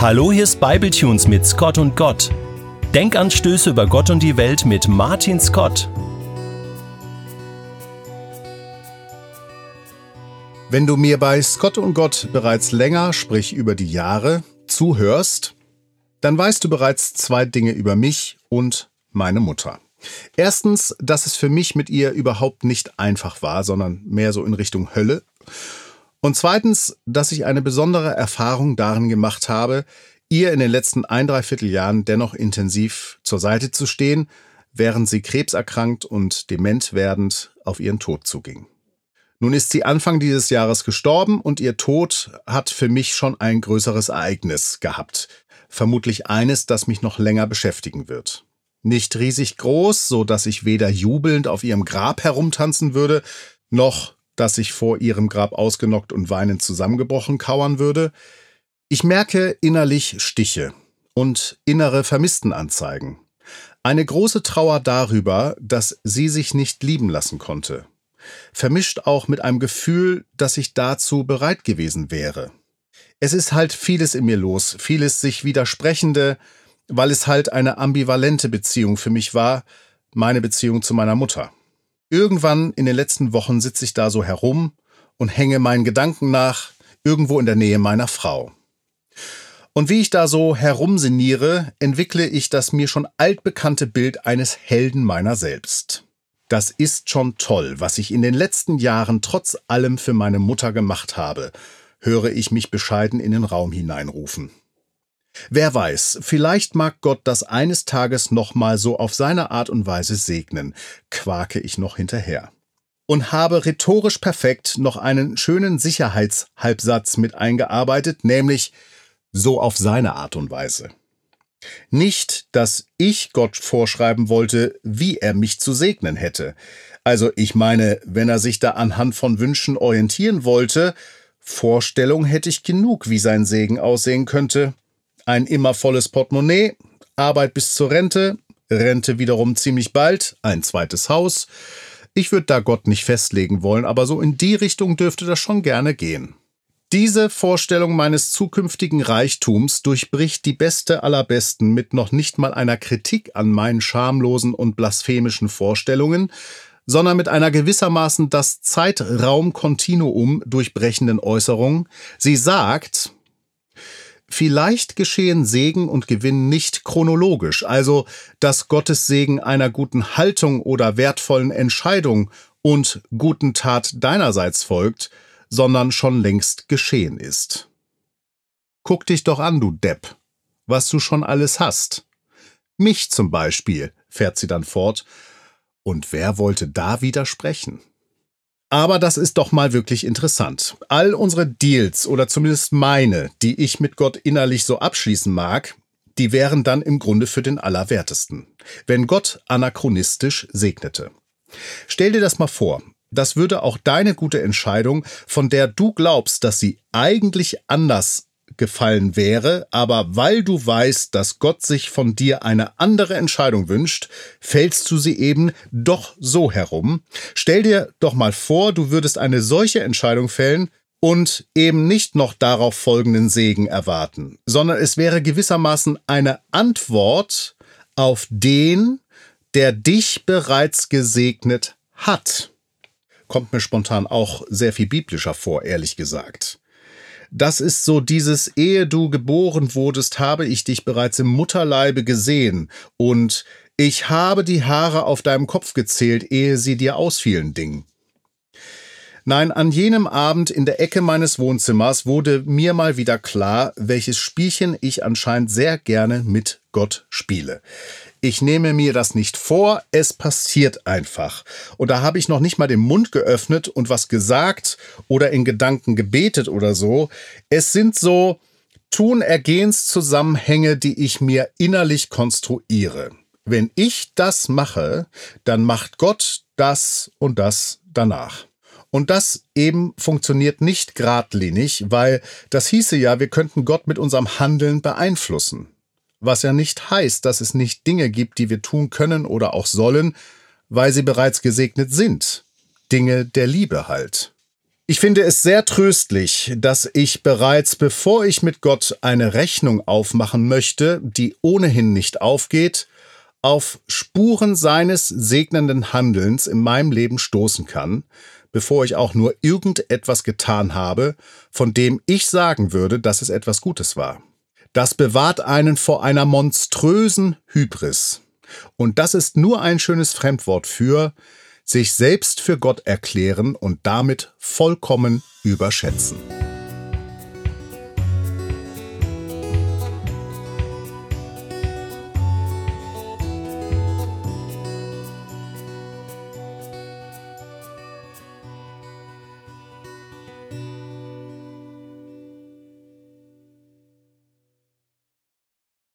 Hallo, hier ist Bibletunes mit Scott und Gott. Denkanstöße über Gott und die Welt mit Martin Scott. Wenn du mir bei Scott und Gott bereits länger, sprich über die Jahre, zuhörst, dann weißt du bereits zwei Dinge über mich und meine Mutter. Erstens, dass es für mich mit ihr überhaupt nicht einfach war, sondern mehr so in Richtung Hölle. Und zweitens, dass ich eine besondere Erfahrung darin gemacht habe, ihr in den letzten ein, dreiviertel Jahren dennoch intensiv zur Seite zu stehen, während sie krebserkrankt und dement werdend auf ihren Tod zuging. Nun ist sie Anfang dieses Jahres gestorben und ihr Tod hat für mich schon ein größeres Ereignis gehabt. Vermutlich eines, das mich noch länger beschäftigen wird. Nicht riesig groß, so dass ich weder jubelnd auf ihrem Grab herumtanzen würde, noch dass ich vor ihrem Grab ausgenockt und weinend zusammengebrochen kauern würde. Ich merke innerlich Stiche und innere Vermisstenanzeigen. Eine große Trauer darüber, dass sie sich nicht lieben lassen konnte. Vermischt auch mit einem Gefühl, dass ich dazu bereit gewesen wäre. Es ist halt vieles in mir los, vieles sich widersprechende, weil es halt eine ambivalente Beziehung für mich war, meine Beziehung zu meiner Mutter. Irgendwann in den letzten Wochen sitze ich da so herum und hänge meinen Gedanken nach, irgendwo in der Nähe meiner Frau. Und wie ich da so herumsiniere, entwickle ich das mir schon altbekannte Bild eines Helden meiner selbst. Das ist schon toll, was ich in den letzten Jahren trotz allem für meine Mutter gemacht habe, höre ich mich bescheiden in den Raum hineinrufen. Wer weiß, vielleicht mag Gott das eines Tages nochmal so auf seine Art und Weise segnen, quake ich noch hinterher. Und habe rhetorisch perfekt noch einen schönen Sicherheitshalbsatz mit eingearbeitet, nämlich so auf seine Art und Weise. Nicht, dass ich Gott vorschreiben wollte, wie er mich zu segnen hätte. Also ich meine, wenn er sich da anhand von Wünschen orientieren wollte, Vorstellung hätte ich genug, wie sein Segen aussehen könnte, ein immer volles Portemonnaie, Arbeit bis zur Rente, Rente wiederum ziemlich bald, ein zweites Haus. Ich würde da Gott nicht festlegen wollen, aber so in die Richtung dürfte das schon gerne gehen. Diese Vorstellung meines zukünftigen Reichtums durchbricht die beste aller Besten mit noch nicht mal einer Kritik an meinen schamlosen und blasphemischen Vorstellungen, sondern mit einer gewissermaßen das Zeitraumkontinuum durchbrechenden Äußerung. Sie sagt, Vielleicht geschehen Segen und Gewinn nicht chronologisch, also dass Gottes Segen einer guten Haltung oder wertvollen Entscheidung und guten Tat deinerseits folgt, sondern schon längst geschehen ist. Guck dich doch an, du Depp, was du schon alles hast. Mich zum Beispiel, fährt sie dann fort, und wer wollte da widersprechen? Aber das ist doch mal wirklich interessant. All unsere Deals oder zumindest meine, die ich mit Gott innerlich so abschließen mag, die wären dann im Grunde für den Allerwertesten, wenn Gott anachronistisch segnete. Stell dir das mal vor, das würde auch deine gute Entscheidung, von der du glaubst, dass sie eigentlich anders gefallen wäre, aber weil du weißt, dass Gott sich von dir eine andere Entscheidung wünscht, fällst du sie eben doch so herum. Stell dir doch mal vor, du würdest eine solche Entscheidung fällen und eben nicht noch darauf folgenden Segen erwarten, sondern es wäre gewissermaßen eine Antwort auf den, der dich bereits gesegnet hat. Kommt mir spontan auch sehr viel biblischer vor, ehrlich gesagt. Das ist so dieses, ehe du geboren wurdest, habe ich dich bereits im Mutterleibe gesehen und ich habe die Haare auf deinem Kopf gezählt, ehe sie dir ausfielen, Ding. Nein, an jenem Abend in der Ecke meines Wohnzimmers wurde mir mal wieder klar, welches Spielchen ich anscheinend sehr gerne mit Gott spiele. Ich nehme mir das nicht vor, es passiert einfach. Und da habe ich noch nicht mal den Mund geöffnet und was gesagt oder in Gedanken gebetet oder so. Es sind so Tun-Ergehens-Zusammenhänge, die ich mir innerlich konstruiere. Wenn ich das mache, dann macht Gott das und das danach. Und das eben funktioniert nicht geradlinig, weil das hieße ja, wir könnten Gott mit unserem Handeln beeinflussen was ja nicht heißt, dass es nicht Dinge gibt, die wir tun können oder auch sollen, weil sie bereits gesegnet sind. Dinge der Liebe halt. Ich finde es sehr tröstlich, dass ich bereits bevor ich mit Gott eine Rechnung aufmachen möchte, die ohnehin nicht aufgeht, auf Spuren seines segnenden Handelns in meinem Leben stoßen kann, bevor ich auch nur irgendetwas getan habe, von dem ich sagen würde, dass es etwas Gutes war. Das bewahrt einen vor einer monströsen Hybris. Und das ist nur ein schönes Fremdwort für sich selbst für Gott erklären und damit vollkommen überschätzen.